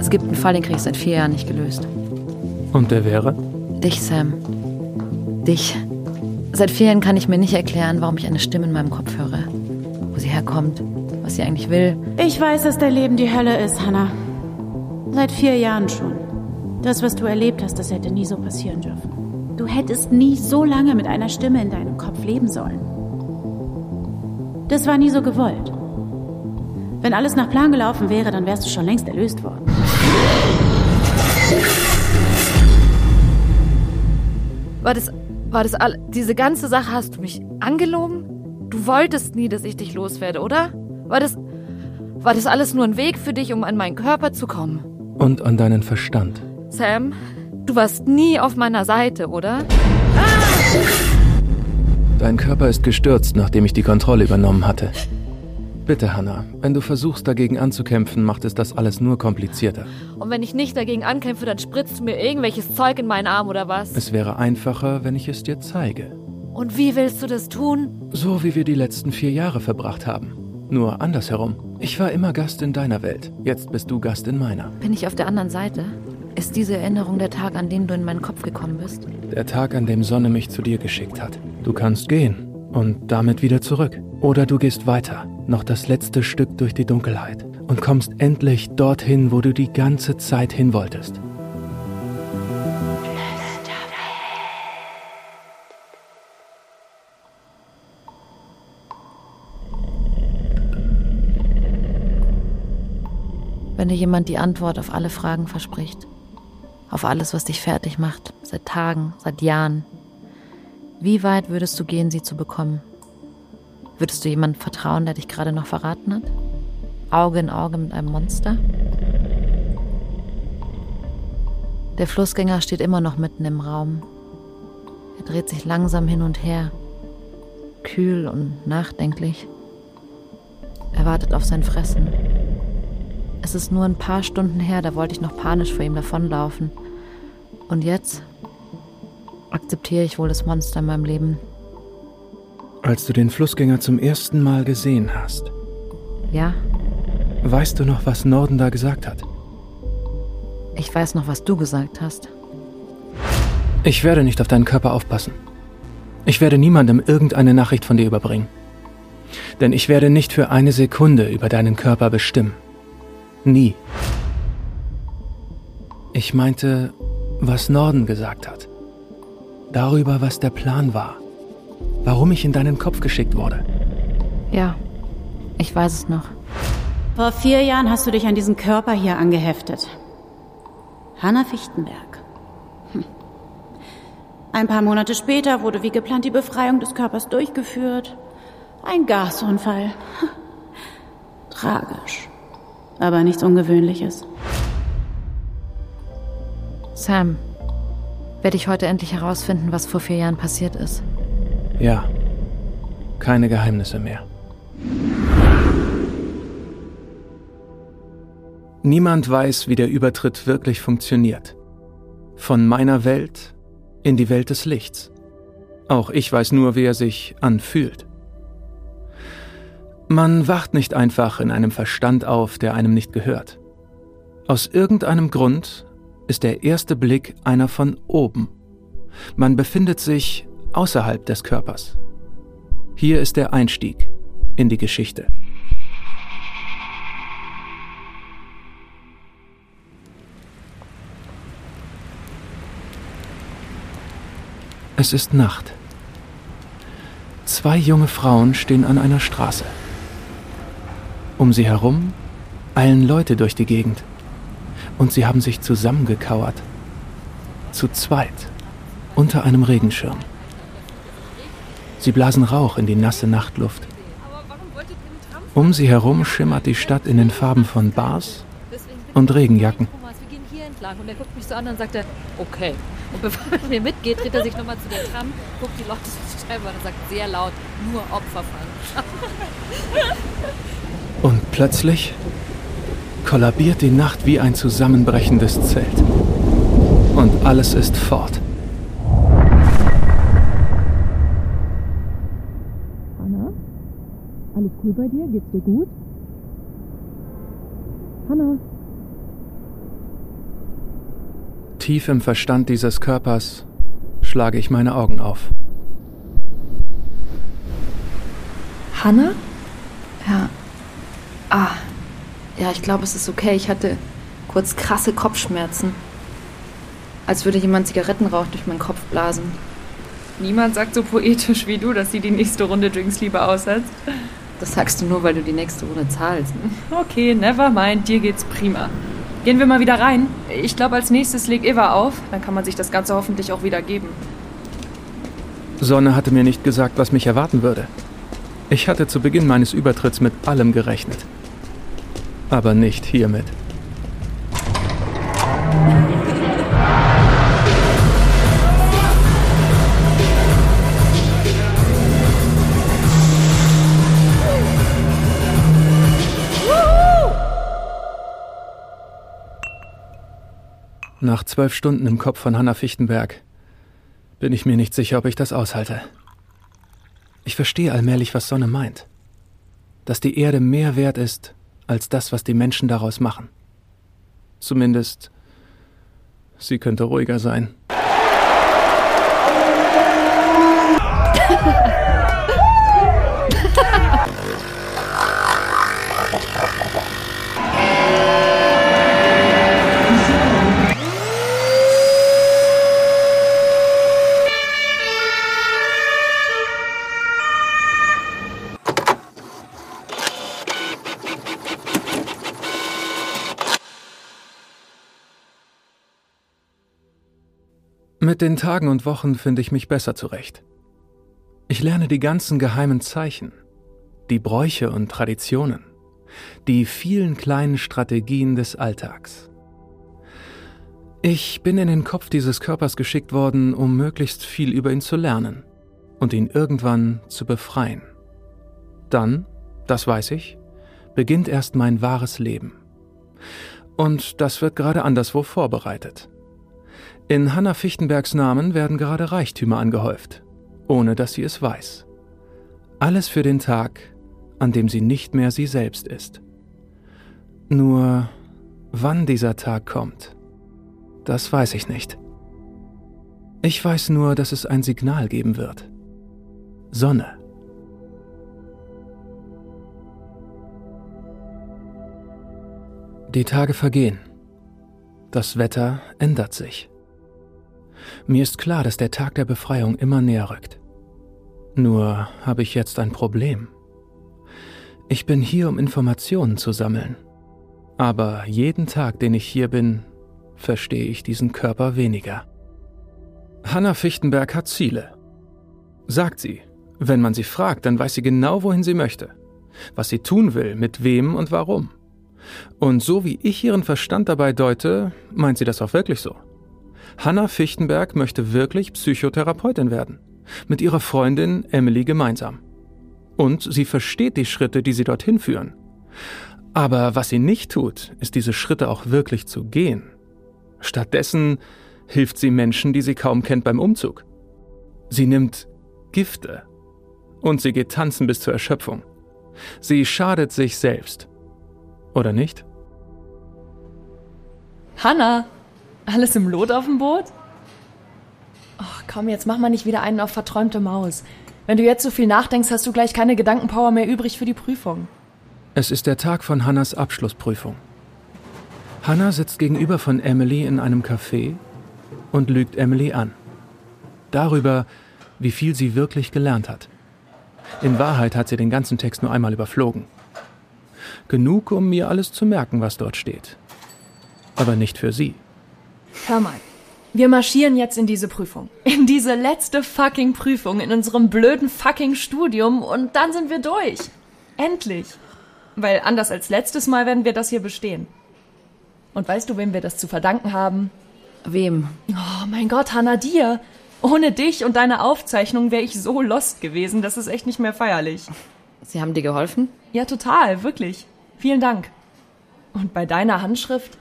Es gibt einen Fall, den krieg ich seit vier Jahren nicht gelöst. Und der wäre? Dich, Sam. Dich. Seit vier Jahren kann ich mir nicht erklären, warum ich eine Stimme in meinem Kopf höre. Wo sie herkommt, was sie eigentlich will. Ich weiß, dass dein Leben die Hölle ist, Hannah. Seit vier Jahren schon. Das, was du erlebt hast, das hätte nie so passieren dürfen. Du hättest nie so lange mit einer Stimme in deinem Kopf leben sollen. Das war nie so gewollt. Wenn alles nach Plan gelaufen wäre, dann wärst du schon längst erlöst worden. War das, war das all, diese ganze Sache, hast du mich angelogen? Du wolltest nie, dass ich dich loswerde, oder? War das, war das alles nur ein Weg für dich, um an meinen Körper zu kommen? Und an deinen Verstand. Sam, du warst nie auf meiner Seite, oder? Dein Körper ist gestürzt, nachdem ich die Kontrolle übernommen hatte. Bitte, Hannah, wenn du versuchst, dagegen anzukämpfen, macht es das alles nur komplizierter. Und wenn ich nicht dagegen ankämpfe, dann spritzt du mir irgendwelches Zeug in meinen Arm oder was? Es wäre einfacher, wenn ich es dir zeige. Und wie willst du das tun? So wie wir die letzten vier Jahre verbracht haben. Nur andersherum. Ich war immer Gast in deiner Welt. Jetzt bist du Gast in meiner. Bin ich auf der anderen Seite? Ist diese Erinnerung der Tag, an dem du in meinen Kopf gekommen bist? Der Tag, an dem Sonne mich zu dir geschickt hat. Du kannst gehen und damit wieder zurück. Oder du gehst weiter, noch das letzte Stück durch die Dunkelheit und kommst endlich dorthin, wo du die ganze Zeit hin wolltest. Wenn dir jemand die Antwort auf alle Fragen verspricht, auf alles, was dich fertig macht, seit Tagen, seit Jahren, wie weit würdest du gehen, sie zu bekommen? Würdest du jemandem vertrauen, der dich gerade noch verraten hat? Auge in Auge mit einem Monster? Der Flussgänger steht immer noch mitten im Raum. Er dreht sich langsam hin und her, kühl und nachdenklich. Er wartet auf sein Fressen. Es ist nur ein paar Stunden her, da wollte ich noch panisch vor ihm davonlaufen. Und jetzt akzeptiere ich wohl das Monster in meinem Leben. Als du den Flussgänger zum ersten Mal gesehen hast, Ja, weißt du noch, was Norden da gesagt hat? ich weiß noch, was du gesagt hast. Ich werde nicht auf deinen Körper aufpassen. Ich werde niemandem irgendeine Nachricht von dir überbringen. Denn ich werde nicht für eine Sekunde über deinen Körper bestimmen. Nie. Ich meinte, was Norden gesagt hat. Darüber, was der Plan war. Warum ich in deinen Kopf geschickt wurde. Ja, ich weiß es noch. Vor vier Jahren hast du dich an diesen Körper hier angeheftet. Hanna Fichtenberg. Hm. Ein paar Monate später wurde wie geplant die Befreiung des Körpers durchgeführt. Ein Gasunfall. Hm. Tragisch. Aber nichts Ungewöhnliches. Sam, werde ich heute endlich herausfinden, was vor vier Jahren passiert ist. Ja. Keine Geheimnisse mehr. Niemand weiß, wie der Übertritt wirklich funktioniert. Von meiner Welt in die Welt des Lichts. Auch ich weiß nur, wie er sich anfühlt. Man wacht nicht einfach in einem Verstand auf, der einem nicht gehört. Aus irgendeinem Grund ist der erste Blick einer von oben. Man befindet sich außerhalb des Körpers. Hier ist der Einstieg in die Geschichte. Es ist Nacht. Zwei junge Frauen stehen an einer Straße. Um sie herum eilen Leute durch die Gegend. Und sie haben sich zusammengekauert. Zu zweit. Unter einem Regenschirm. Sie blasen Rauch in die nasse Nachtluft. Um sie herum schimmert die Stadt in den Farben von Bars und Regenjacken. Wir gehen hier entlang. Und er guckt mich so an und sagt er, okay. Und bevor er mir mitgeht, dreht er sich nochmal zu der Tram, guckt die Leute an und sagt sehr laut, nur Opfer fallen. Und plötzlich kollabiert die Nacht wie ein zusammenbrechendes Zelt. Und alles ist fort. Hanna? Alles cool bei dir? Geht's dir gut? Hanna? Tief im Verstand dieses Körpers schlage ich meine Augen auf. Hanna? Ja. Ah. Ja, ich glaube, es ist okay. Ich hatte kurz krasse Kopfschmerzen. Als würde jemand Zigarettenrauch durch meinen Kopf blasen. Niemand sagt so poetisch wie du, dass sie die nächste Runde Drinks lieber aussetzt. Das sagst du nur, weil du die nächste Runde zahlst. Okay, never mind, dir geht's prima. Gehen wir mal wieder rein. Ich glaube, als nächstes legt Eva auf. Dann kann man sich das Ganze hoffentlich auch wieder geben. Sonne hatte mir nicht gesagt, was mich erwarten würde. Ich hatte zu Beginn meines Übertritts mit allem gerechnet. Aber nicht hiermit. Nach zwölf Stunden im Kopf von Hanna Fichtenberg bin ich mir nicht sicher, ob ich das aushalte. Ich verstehe allmählich, was Sonne meint. Dass die Erde mehr wert ist als das, was die Menschen daraus machen. Zumindest, sie könnte ruhiger sein. Mit den Tagen und Wochen finde ich mich besser zurecht. Ich lerne die ganzen geheimen Zeichen, die Bräuche und Traditionen, die vielen kleinen Strategien des Alltags. Ich bin in den Kopf dieses Körpers geschickt worden, um möglichst viel über ihn zu lernen und ihn irgendwann zu befreien. Dann, das weiß ich, beginnt erst mein wahres Leben. Und das wird gerade anderswo vorbereitet. In Hanna Fichtenbergs Namen werden gerade Reichtümer angehäuft, ohne dass sie es weiß. Alles für den Tag, an dem sie nicht mehr sie selbst ist. Nur wann dieser Tag kommt, das weiß ich nicht. Ich weiß nur, dass es ein Signal geben wird. Sonne. Die Tage vergehen. Das Wetter ändert sich. Mir ist klar, dass der Tag der Befreiung immer näher rückt. Nur habe ich jetzt ein Problem. Ich bin hier, um Informationen zu sammeln. Aber jeden Tag, den ich hier bin, verstehe ich diesen Körper weniger. Hanna Fichtenberg hat Ziele. Sagt sie. Wenn man sie fragt, dann weiß sie genau, wohin sie möchte. Was sie tun will, mit wem und warum. Und so wie ich ihren Verstand dabei deute, meint sie das auch wirklich so. Hanna Fichtenberg möchte wirklich Psychotherapeutin werden. Mit ihrer Freundin Emily gemeinsam. Und sie versteht die Schritte, die sie dorthin führen. Aber was sie nicht tut, ist diese Schritte auch wirklich zu gehen. Stattdessen hilft sie Menschen, die sie kaum kennt beim Umzug. Sie nimmt Gifte. Und sie geht tanzen bis zur Erschöpfung. Sie schadet sich selbst. Oder nicht? Hanna, alles im Lot auf dem Boot? Ach komm, jetzt mach mal nicht wieder einen auf verträumte Maus. Wenn du jetzt so viel nachdenkst, hast du gleich keine Gedankenpower mehr übrig für die Prüfung. Es ist der Tag von Hannas Abschlussprüfung. Hannah sitzt gegenüber von Emily in einem Café und lügt Emily an. Darüber, wie viel sie wirklich gelernt hat. In Wahrheit hat sie den ganzen Text nur einmal überflogen. Genug, um mir alles zu merken, was dort steht. Aber nicht für sie. Hör mal. Wir marschieren jetzt in diese Prüfung. In diese letzte fucking Prüfung in unserem blöden fucking Studium und dann sind wir durch. Endlich. Weil anders als letztes Mal werden wir das hier bestehen. Und weißt du, wem wir das zu verdanken haben? Wem? Oh mein Gott, Hannah, dir. Ohne dich und deine Aufzeichnung wäre ich so lost gewesen, das ist echt nicht mehr feierlich. Sie haben dir geholfen? Ja, total, wirklich. Vielen Dank. Und bei deiner Handschrift?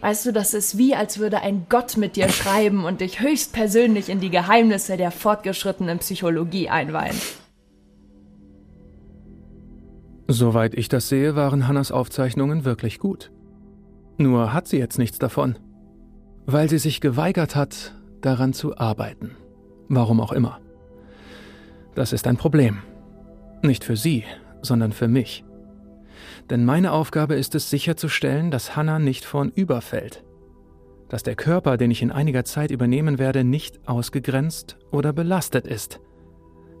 Weißt du, das ist wie, als würde ein Gott mit dir schreiben und dich höchstpersönlich in die Geheimnisse der fortgeschrittenen Psychologie einweihen. Soweit ich das sehe, waren Hannas Aufzeichnungen wirklich gut. Nur hat sie jetzt nichts davon. Weil sie sich geweigert hat, daran zu arbeiten. Warum auch immer. Das ist ein Problem. Nicht für sie, sondern für mich. Denn meine Aufgabe ist es sicherzustellen, dass Hannah nicht vornüberfällt. Dass der Körper, den ich in einiger Zeit übernehmen werde, nicht ausgegrenzt oder belastet ist.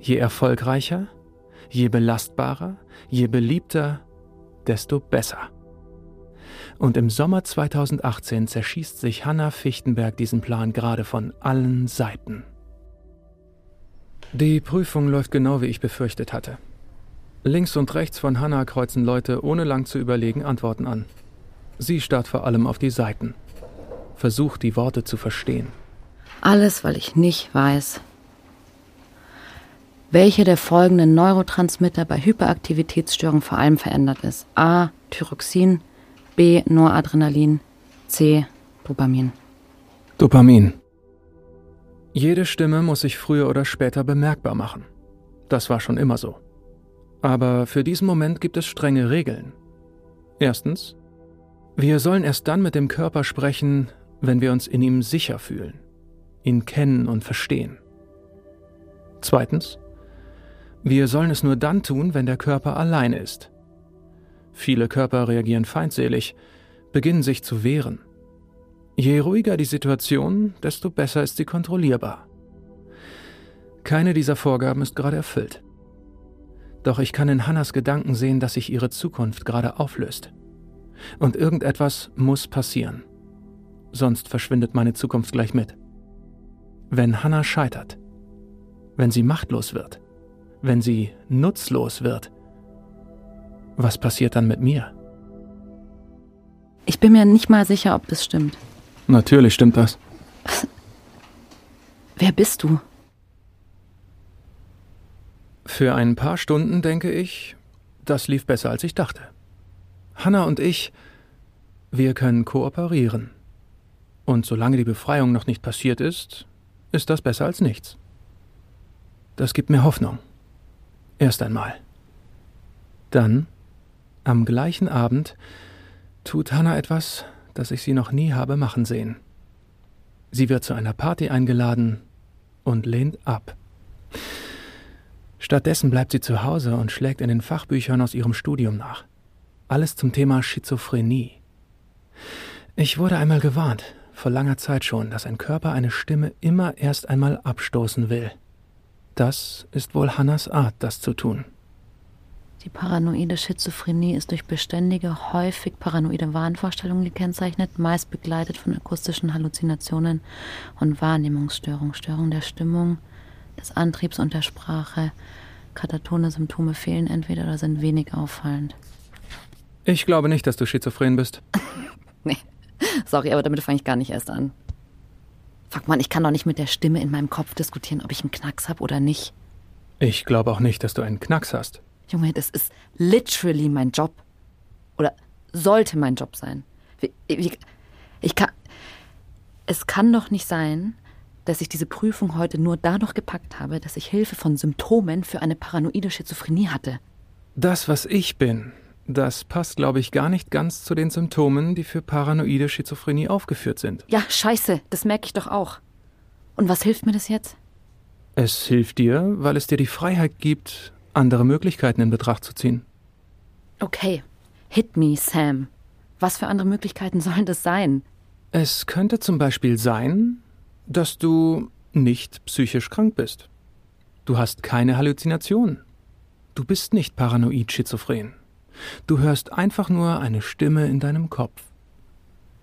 Je erfolgreicher, je belastbarer, je beliebter, desto besser. Und im Sommer 2018 zerschießt sich Hannah Fichtenberg diesen Plan gerade von allen Seiten. Die Prüfung läuft genau wie ich befürchtet hatte. Links und rechts von Hannah kreuzen Leute ohne lang zu überlegen Antworten an. Sie starrt vor allem auf die Seiten. Versucht die Worte zu verstehen. Alles, weil ich nicht weiß, welche der folgenden Neurotransmitter bei Hyperaktivitätsstörungen vor allem verändert ist. A. Thyroxin, B. Noradrenalin, C. Dopamin. Dopamin. Jede Stimme muss sich früher oder später bemerkbar machen. Das war schon immer so. Aber für diesen Moment gibt es strenge Regeln. Erstens, wir sollen erst dann mit dem Körper sprechen, wenn wir uns in ihm sicher fühlen, ihn kennen und verstehen. Zweitens, wir sollen es nur dann tun, wenn der Körper allein ist. Viele Körper reagieren feindselig, beginnen sich zu wehren. Je ruhiger die Situation, desto besser ist sie kontrollierbar. Keine dieser Vorgaben ist gerade erfüllt. Doch ich kann in Hannas Gedanken sehen, dass sich ihre Zukunft gerade auflöst. Und irgendetwas muss passieren. Sonst verschwindet meine Zukunft gleich mit. Wenn Hannah scheitert, wenn sie machtlos wird, wenn sie nutzlos wird, was passiert dann mit mir? Ich bin mir nicht mal sicher, ob das stimmt. Natürlich stimmt das. Wer bist du? Für ein paar Stunden denke ich, das lief besser als ich dachte. Hanna und ich, wir können kooperieren. Und solange die Befreiung noch nicht passiert ist, ist das besser als nichts. Das gibt mir Hoffnung. Erst einmal. Dann, am gleichen Abend, tut Hannah etwas, das ich sie noch nie habe machen sehen. Sie wird zu einer Party eingeladen und lehnt ab. Stattdessen bleibt sie zu Hause und schlägt in den Fachbüchern aus ihrem Studium nach. Alles zum Thema Schizophrenie. Ich wurde einmal gewarnt, vor langer Zeit schon, dass ein Körper eine Stimme immer erst einmal abstoßen will. Das ist wohl Hannas Art, das zu tun. Die paranoide Schizophrenie ist durch beständige, häufig paranoide Wahnvorstellungen gekennzeichnet, meist begleitet von akustischen Halluzinationen und Wahrnehmungsstörungen, Störung der Stimmung, des Antriebs und der Sprache. Katatone Symptome fehlen entweder oder sind wenig auffallend. Ich glaube nicht, dass du schizophren bist. nee, sorry, aber damit fange ich gar nicht erst an. Fuck man, ich kann doch nicht mit der Stimme in meinem Kopf diskutieren, ob ich einen Knacks habe oder nicht. Ich glaube auch nicht, dass du einen Knacks hast. Junge, das ist literally mein Job. Oder sollte mein Job sein. Ich kann. Es kann doch nicht sein, dass ich diese Prüfung heute nur dadurch gepackt habe, dass ich Hilfe von Symptomen für eine paranoide Schizophrenie hatte. Das, was ich bin, das passt, glaube ich, gar nicht ganz zu den Symptomen, die für paranoide Schizophrenie aufgeführt sind. Ja, scheiße, das merke ich doch auch. Und was hilft mir das jetzt? Es hilft dir, weil es dir die Freiheit gibt, andere Möglichkeiten in Betracht zu ziehen. Okay, hit me, Sam. Was für andere Möglichkeiten sollen das sein? Es könnte zum Beispiel sein, dass du nicht psychisch krank bist. Du hast keine Halluzinationen. Du bist nicht paranoid schizophren. Du hörst einfach nur eine Stimme in deinem Kopf.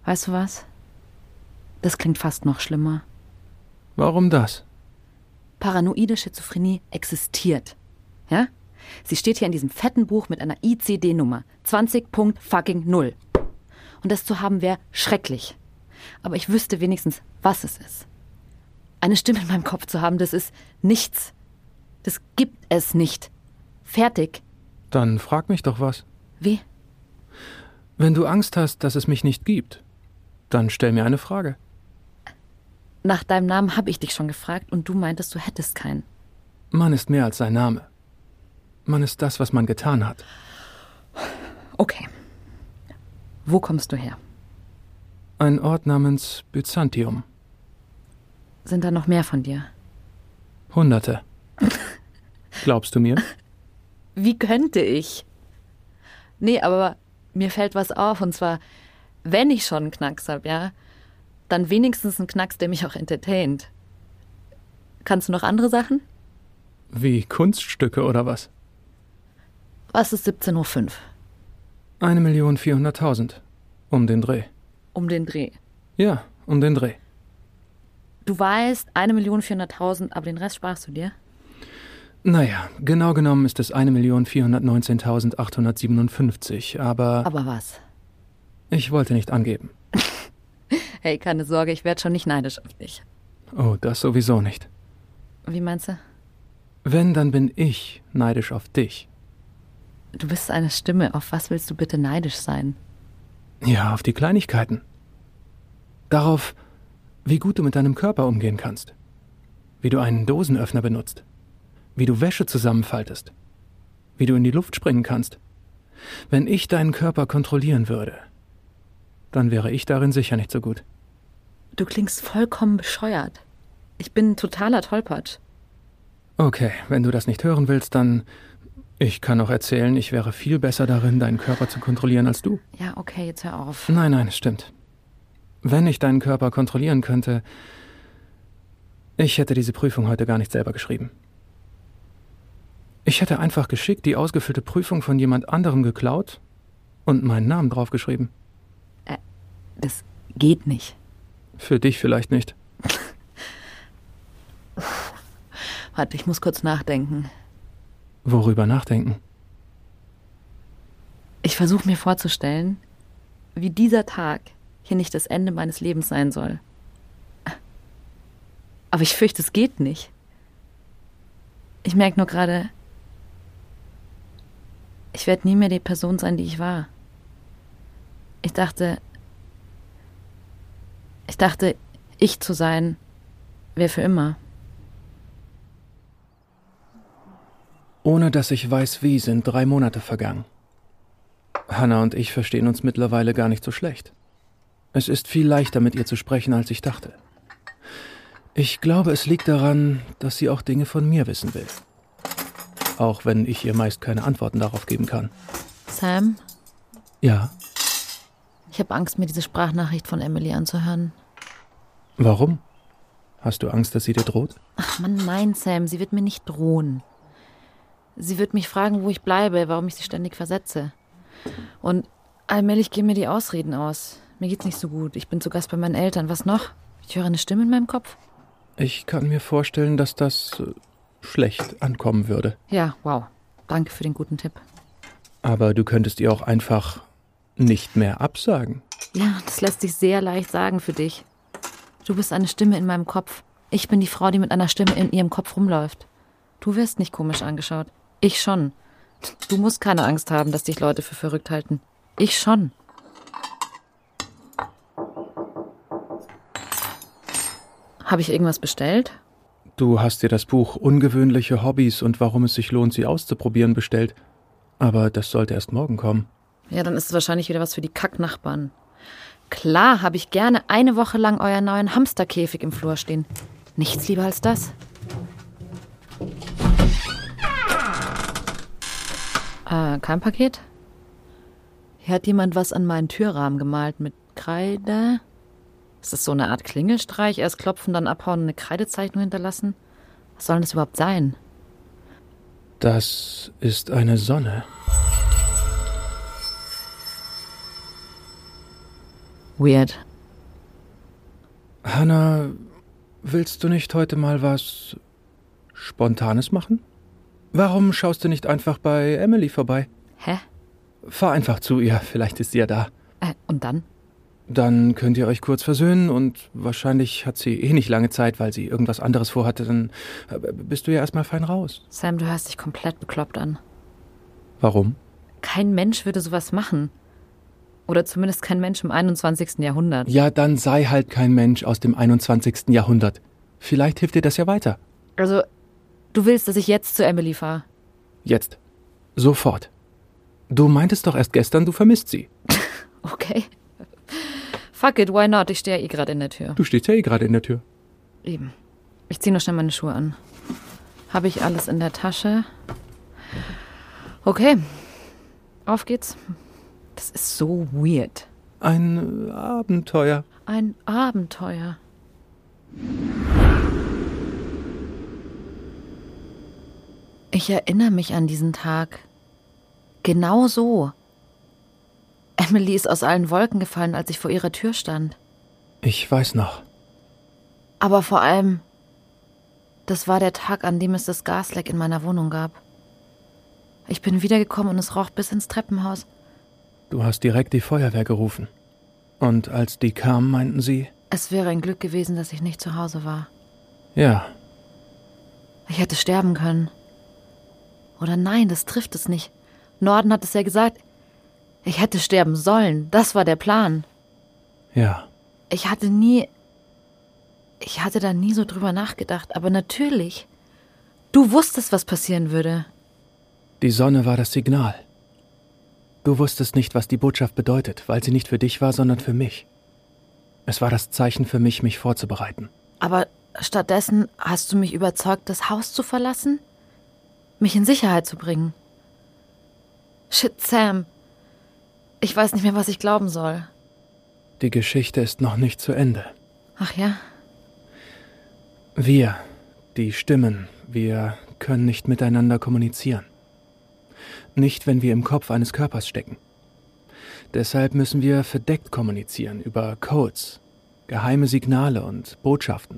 Weißt du was? Das klingt fast noch schlimmer. Warum das? Paranoide Schizophrenie existiert. Ja? Sie steht hier in diesem fetten Buch mit einer ICD-Nummer 20.0. Und das zu haben wäre schrecklich. Aber ich wüsste wenigstens, was es ist. Eine Stimme in meinem Kopf zu haben, das ist nichts. Das gibt es nicht. Fertig. Dann frag mich doch was. Wie? Wenn du Angst hast, dass es mich nicht gibt, dann stell mir eine Frage. Nach deinem Namen habe ich dich schon gefragt und du meintest, du hättest keinen. Man ist mehr als sein Name. Man ist das, was man getan hat. Okay. Wo kommst du her? Ein Ort namens Byzantium. Sind da noch mehr von dir? Hunderte. Glaubst du mir? Wie könnte ich? Nee, aber mir fällt was auf, und zwar, wenn ich schon einen Knacks hab, ja, dann wenigstens einen Knacks, der mich auch entertaint. Kannst du noch andere Sachen? Wie Kunststücke oder was? Was ist 17.05 Uhr? Eine Million vierhunderttausend. Um den Dreh. Um den Dreh. Ja, um den Dreh. Du weißt, eine Million vierhunderttausend, aber den Rest sparst du dir? Naja, genau genommen ist es eine Million vierhundertneunzehntausendachthundertsiebenundfünfzig, aber Aber was? ich wollte nicht angeben. Hey, keine Sorge, ich werde schon nicht neidisch auf dich. Oh, das sowieso nicht. Wie meinst du? Wenn, dann bin ich neidisch auf dich. Du bist eine Stimme. Auf was willst du bitte neidisch sein? Ja, auf die Kleinigkeiten. Darauf, wie gut du mit deinem Körper umgehen kannst. Wie du einen Dosenöffner benutzt. Wie du Wäsche zusammenfaltest. Wie du in die Luft springen kannst. Wenn ich deinen Körper kontrollieren würde, dann wäre ich darin sicher nicht so gut. Du klingst vollkommen bescheuert. Ich bin totaler Tollpatsch. Okay, wenn du das nicht hören willst, dann. Ich kann auch erzählen, ich wäre viel besser darin, deinen Körper zu kontrollieren als du. Ja, okay, jetzt hör auf. Nein, nein, es stimmt. Wenn ich deinen Körper kontrollieren könnte, ich hätte diese Prüfung heute gar nicht selber geschrieben. Ich hätte einfach geschickt die ausgefüllte Prüfung von jemand anderem geklaut und meinen Namen draufgeschrieben. Das geht nicht. Für dich vielleicht nicht. Warte, ich muss kurz nachdenken. Worüber nachdenken? Ich versuche mir vorzustellen, wie dieser Tag hier nicht das Ende meines Lebens sein soll. Aber ich fürchte, es geht nicht. Ich merke nur gerade, ich werde nie mehr die Person sein, die ich war. Ich dachte, ich dachte, ich zu sein, wäre für immer. Ohne dass ich weiß wie, sind drei Monate vergangen. Hannah und ich verstehen uns mittlerweile gar nicht so schlecht. Es ist viel leichter mit ihr zu sprechen, als ich dachte. Ich glaube, es liegt daran, dass sie auch Dinge von mir wissen will. Auch wenn ich ihr meist keine Antworten darauf geben kann. Sam, Ja, ich habe Angst, mir diese Sprachnachricht von Emily anzuhören. warum? Hast du Angst, dass sie dir droht? Ach Mann, nein, Sam, sie wird mir nicht drohen. Sie wird mich fragen, wo ich bleibe, warum ich sie ständig versetze. Und allmählich gehen mir die Ausreden aus. Mir geht's nicht so gut. Ich bin zu Gast bei meinen Eltern. Was noch? Ich höre eine Stimme in meinem Kopf. Ich kann mir vorstellen, dass das äh, schlecht ankommen würde. Ja, wow. Danke für den guten Tipp. Aber du könntest ihr auch einfach nicht mehr absagen. Ja, das lässt sich sehr leicht sagen für dich. Du bist eine Stimme in meinem Kopf. Ich bin die Frau, die mit einer Stimme in ihrem Kopf rumläuft. Du wirst nicht komisch angeschaut. Ich schon. Du musst keine Angst haben, dass dich Leute für verrückt halten. Ich schon. Habe ich irgendwas bestellt? Du hast dir das Buch Ungewöhnliche Hobbys und warum es sich lohnt, sie auszuprobieren bestellt. Aber das sollte erst morgen kommen. Ja, dann ist es wahrscheinlich wieder was für die Kacknachbarn. Klar habe ich gerne eine Woche lang euren neuen Hamsterkäfig im Flur stehen. Nichts lieber als das. Äh, kein Paket? Hier hat jemand was an meinen Türrahmen gemalt mit Kreide. Ist das so eine Art Klingelstreich? Erst klopfen, dann abhauen und eine Kreidezeichnung hinterlassen? Was soll denn das überhaupt sein? Das ist eine Sonne. Weird. Hannah, willst du nicht heute mal was Spontanes machen? Warum schaust du nicht einfach bei Emily vorbei? Hä? Fahr einfach zu ihr, vielleicht ist sie ja da. Äh, und dann? Dann könnt ihr euch kurz versöhnen und wahrscheinlich hat sie eh nicht lange Zeit, weil sie irgendwas anderes vorhatte. Dann äh, bist du ja erstmal fein raus. Sam, du hörst dich komplett bekloppt an. Warum? Kein Mensch würde sowas machen. Oder zumindest kein Mensch im 21. Jahrhundert. Ja, dann sei halt kein Mensch aus dem 21. Jahrhundert. Vielleicht hilft dir das ja weiter. Also, du willst, dass ich jetzt zu Emily fahre? Jetzt. Sofort. Du meintest doch erst gestern, du vermisst sie. Okay. Fuck it, why not? Ich stehe ja eh gerade in der Tür. Du stehst ja eh gerade in der Tür. Eben. Ich ziehe nur schnell meine Schuhe an. Habe ich alles in der Tasche? Okay. Auf geht's. Das ist so weird. Ein Abenteuer. Ein Abenteuer. Ich erinnere mich an diesen Tag. Genau so. Emily ist aus allen Wolken gefallen, als ich vor ihrer Tür stand. Ich weiß noch. Aber vor allem, das war der Tag, an dem es das Gasleck in meiner Wohnung gab. Ich bin wiedergekommen und es roch bis ins Treppenhaus. Du hast direkt die Feuerwehr gerufen. Und als die kamen, meinten sie? Es wäre ein Glück gewesen, dass ich nicht zu Hause war. Ja. Ich hätte sterben können. Oder nein, das trifft es nicht. Norden hat es ja gesagt. Ich hätte sterben sollen. Das war der Plan. Ja. Ich hatte nie. Ich hatte da nie so drüber nachgedacht, aber natürlich. Du wusstest, was passieren würde. Die Sonne war das Signal. Du wusstest nicht, was die Botschaft bedeutet, weil sie nicht für dich war, sondern für mich. Es war das Zeichen für mich, mich vorzubereiten. Aber stattdessen hast du mich überzeugt, das Haus zu verlassen? Mich in Sicherheit zu bringen? Shit, Sam. Ich weiß nicht mehr, was ich glauben soll. Die Geschichte ist noch nicht zu Ende. Ach ja? Wir, die Stimmen, wir können nicht miteinander kommunizieren. Nicht, wenn wir im Kopf eines Körpers stecken. Deshalb müssen wir verdeckt kommunizieren über Codes, geheime Signale und Botschaften.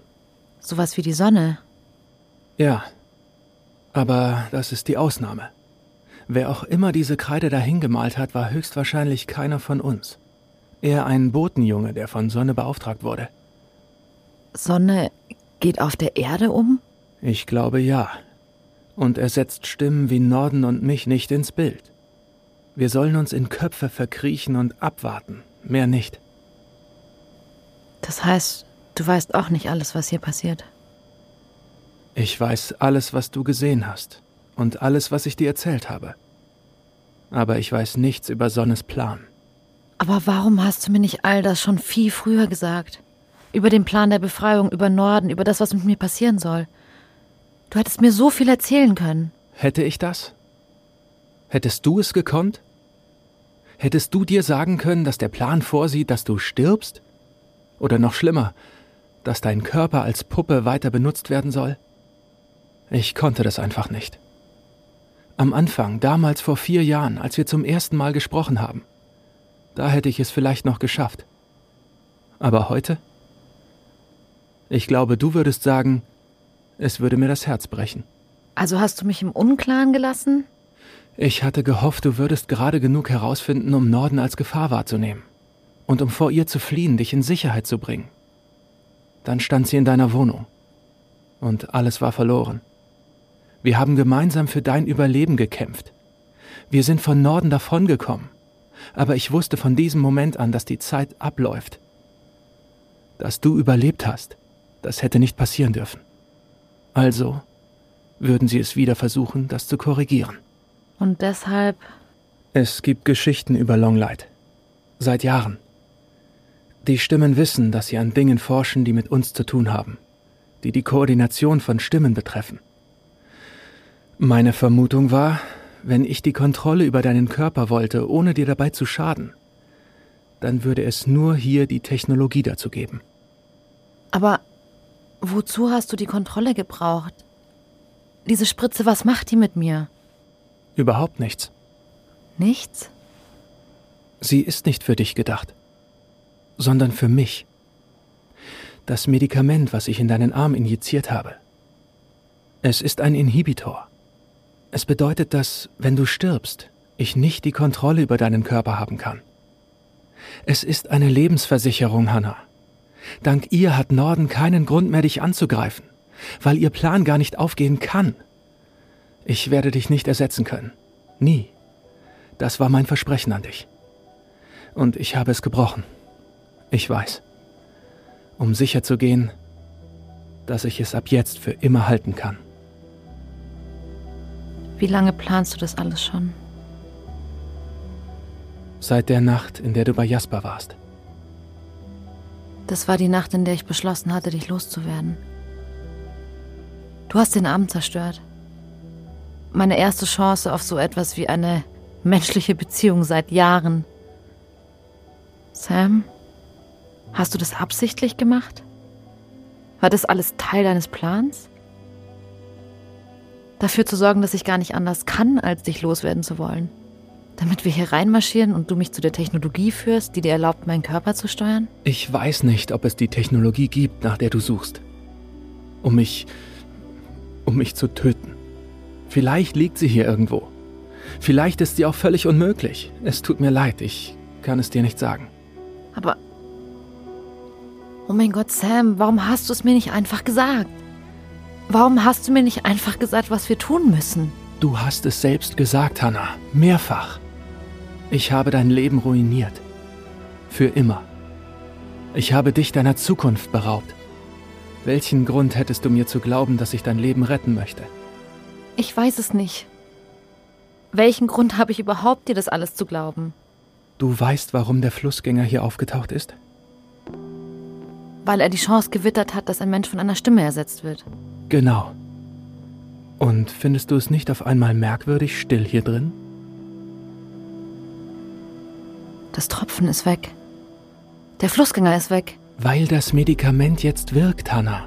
Sowas wie die Sonne. Ja. Aber das ist die Ausnahme. Wer auch immer diese Kreide dahin gemalt hat, war höchstwahrscheinlich keiner von uns. Eher ein Botenjunge, der von Sonne beauftragt wurde. Sonne geht auf der Erde um? Ich glaube ja und er setzt Stimmen wie Norden und mich nicht ins Bild. Wir sollen uns in Köpfe verkriechen und abwarten, mehr nicht. Das heißt, du weißt auch nicht alles, was hier passiert. Ich weiß alles, was du gesehen hast und alles, was ich dir erzählt habe. Aber ich weiß nichts über Sonnes Plan. Aber warum hast du mir nicht all das schon viel früher gesagt? Über den Plan der Befreiung, über Norden, über das, was mit mir passieren soll. Du hättest mir so viel erzählen können. Hätte ich das? Hättest du es gekonnt? Hättest du dir sagen können, dass der Plan vorsieht, dass du stirbst? Oder noch schlimmer, dass dein Körper als Puppe weiter benutzt werden soll? Ich konnte das einfach nicht. Am Anfang, damals vor vier Jahren, als wir zum ersten Mal gesprochen haben, da hätte ich es vielleicht noch geschafft. Aber heute? Ich glaube, du würdest sagen, es würde mir das Herz brechen. Also hast du mich im Unklaren gelassen? Ich hatte gehofft, du würdest gerade genug herausfinden, um Norden als Gefahr wahrzunehmen. Und um vor ihr zu fliehen, dich in Sicherheit zu bringen. Dann stand sie in deiner Wohnung. Und alles war verloren. Wir haben gemeinsam für dein Überleben gekämpft. Wir sind von Norden davongekommen. Aber ich wusste von diesem Moment an, dass die Zeit abläuft. Dass du überlebt hast, das hätte nicht passieren dürfen. Also würden sie es wieder versuchen, das zu korrigieren. Und deshalb? Es gibt Geschichten über Longlight. Seit Jahren. Die Stimmen wissen, dass sie an Dingen forschen, die mit uns zu tun haben, die die Koordination von Stimmen betreffen. Meine Vermutung war, wenn ich die Kontrolle über deinen Körper wollte, ohne dir dabei zu schaden, dann würde es nur hier die Technologie dazu geben. Aber Wozu hast du die Kontrolle gebraucht? Diese Spritze, was macht die mit mir? Überhaupt nichts. Nichts? Sie ist nicht für dich gedacht, sondern für mich. Das Medikament, was ich in deinen Arm injiziert habe. Es ist ein Inhibitor. Es bedeutet, dass, wenn du stirbst, ich nicht die Kontrolle über deinen Körper haben kann. Es ist eine Lebensversicherung, Hannah. Dank ihr hat Norden keinen Grund mehr, dich anzugreifen, weil ihr Plan gar nicht aufgehen kann. Ich werde dich nicht ersetzen können. Nie. Das war mein Versprechen an dich. Und ich habe es gebrochen. Ich weiß. Um sicher zu gehen, dass ich es ab jetzt für immer halten kann. Wie lange planst du das alles schon? Seit der Nacht, in der du bei Jasper warst. Das war die Nacht, in der ich beschlossen hatte, dich loszuwerden. Du hast den Abend zerstört. Meine erste Chance auf so etwas wie eine menschliche Beziehung seit Jahren. Sam, hast du das absichtlich gemacht? War das alles Teil deines Plans? Dafür zu sorgen, dass ich gar nicht anders kann, als dich loswerden zu wollen. Damit wir hier reinmarschieren und du mich zu der Technologie führst, die dir erlaubt, meinen Körper zu steuern? Ich weiß nicht, ob es die Technologie gibt, nach der du suchst. Um mich. um mich zu töten. Vielleicht liegt sie hier irgendwo. Vielleicht ist sie auch völlig unmöglich. Es tut mir leid, ich kann es dir nicht sagen. Aber. Oh mein Gott, Sam, warum hast du es mir nicht einfach gesagt? Warum hast du mir nicht einfach gesagt, was wir tun müssen? Du hast es selbst gesagt, Hannah. Mehrfach. Ich habe dein Leben ruiniert. Für immer. Ich habe dich deiner Zukunft beraubt. Welchen Grund hättest du mir zu glauben, dass ich dein Leben retten möchte? Ich weiß es nicht. Welchen Grund habe ich überhaupt, dir das alles zu glauben? Du weißt, warum der Flussgänger hier aufgetaucht ist? Weil er die Chance gewittert hat, dass ein Mensch von einer Stimme ersetzt wird. Genau. Und findest du es nicht auf einmal merkwürdig still hier drin? Das Tropfen ist weg. Der Flussgänger ist weg. Weil das Medikament jetzt wirkt, Hannah.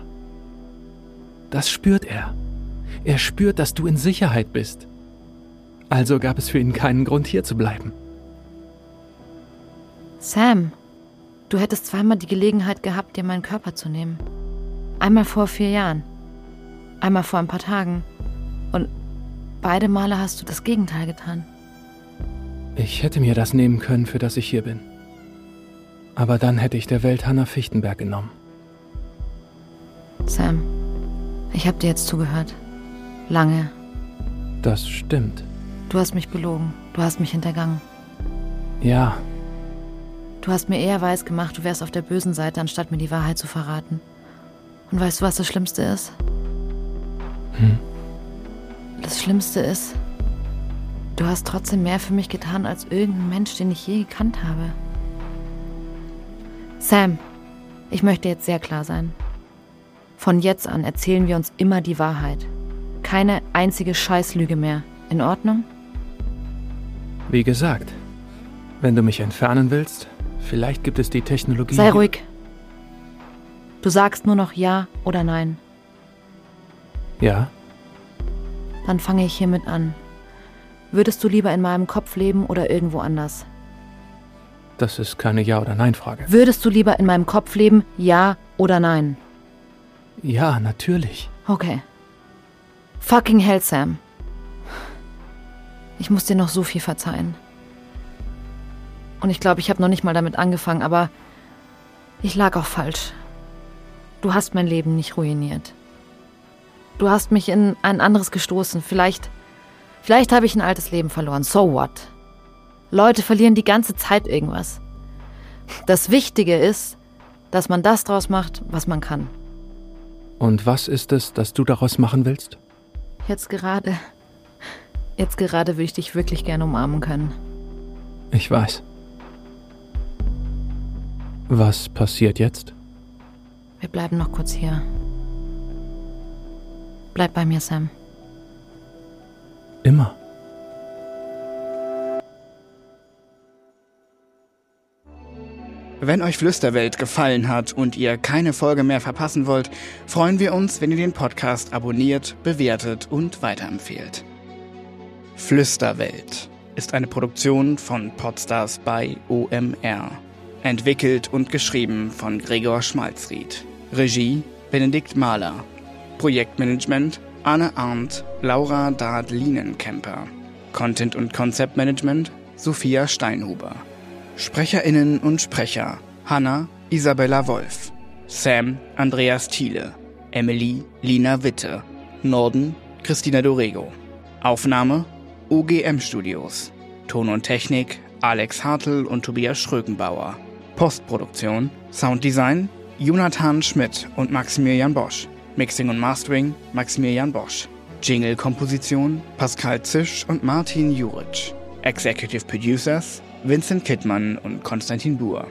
Das spürt er. Er spürt, dass du in Sicherheit bist. Also gab es für ihn keinen Grund, hier zu bleiben. Sam, du hättest zweimal die Gelegenheit gehabt, dir meinen Körper zu nehmen. Einmal vor vier Jahren. Einmal vor ein paar Tagen. Und beide Male hast du das Gegenteil getan. Ich hätte mir das nehmen können, für das ich hier bin. Aber dann hätte ich der Welt Hannah Fichtenberg genommen. Sam, ich habe dir jetzt zugehört. Lange. Das stimmt. Du hast mich belogen. Du hast mich hintergangen. Ja. Du hast mir eher weiß gemacht, du wärst auf der bösen Seite, anstatt mir die Wahrheit zu verraten. Und weißt du, was das Schlimmste ist? Hm? Das Schlimmste ist, du hast trotzdem mehr für mich getan als irgendein Mensch, den ich je gekannt habe. Sam, ich möchte jetzt sehr klar sein. Von jetzt an erzählen wir uns immer die Wahrheit. Keine einzige Scheißlüge mehr. In Ordnung? Wie gesagt, wenn du mich entfernen willst, vielleicht gibt es die Technologie. Sei ruhig. Du sagst nur noch Ja oder Nein. Ja? Dann fange ich hiermit an. Würdest du lieber in meinem Kopf leben oder irgendwo anders? Das ist keine Ja- oder Nein-Frage. Würdest du lieber in meinem Kopf leben, ja oder nein? Ja, natürlich. Okay. Fucking hell, Sam. Ich muss dir noch so viel verzeihen. Und ich glaube, ich habe noch nicht mal damit angefangen, aber ich lag auch falsch. Du hast mein Leben nicht ruiniert. Du hast mich in ein anderes gestoßen. Vielleicht, vielleicht habe ich ein altes Leben verloren. So what? Leute verlieren die ganze Zeit irgendwas. Das Wichtige ist, dass man das draus macht, was man kann. Und was ist es, das du daraus machen willst? Jetzt gerade. Jetzt gerade würde ich dich wirklich gerne umarmen können. Ich weiß. Was passiert jetzt? Wir bleiben noch kurz hier. Bleib bei mir, Sam. Immer. Wenn euch Flüsterwelt gefallen hat und ihr keine Folge mehr verpassen wollt, freuen wir uns, wenn ihr den Podcast abonniert, bewertet und weiterempfehlt. Flüsterwelt ist eine Produktion von Podstars bei OMR. Entwickelt und geschrieben von Gregor Schmalzried. Regie Benedikt Mahler. Projektmanagement Anne Arndt, Laura Dard-Lienenkemper. Content und Konzeptmanagement Sophia Steinhuber. SprecherInnen und Sprecher Hanna Isabella Wolf, Sam Andreas Thiele, Emily Lina Witte, Norden Christina Dorego. Aufnahme OGM Studios. Ton und Technik Alex Hartl und Tobias Schrökenbauer. Postproduktion Sounddesign Jonathan Schmidt und Maximilian Bosch. Mixing und Mastering Maximilian Bosch. Jingle-Komposition Pascal Zisch und Martin Juric. Executive Producers Vincent Kittmann und Konstantin Buhr.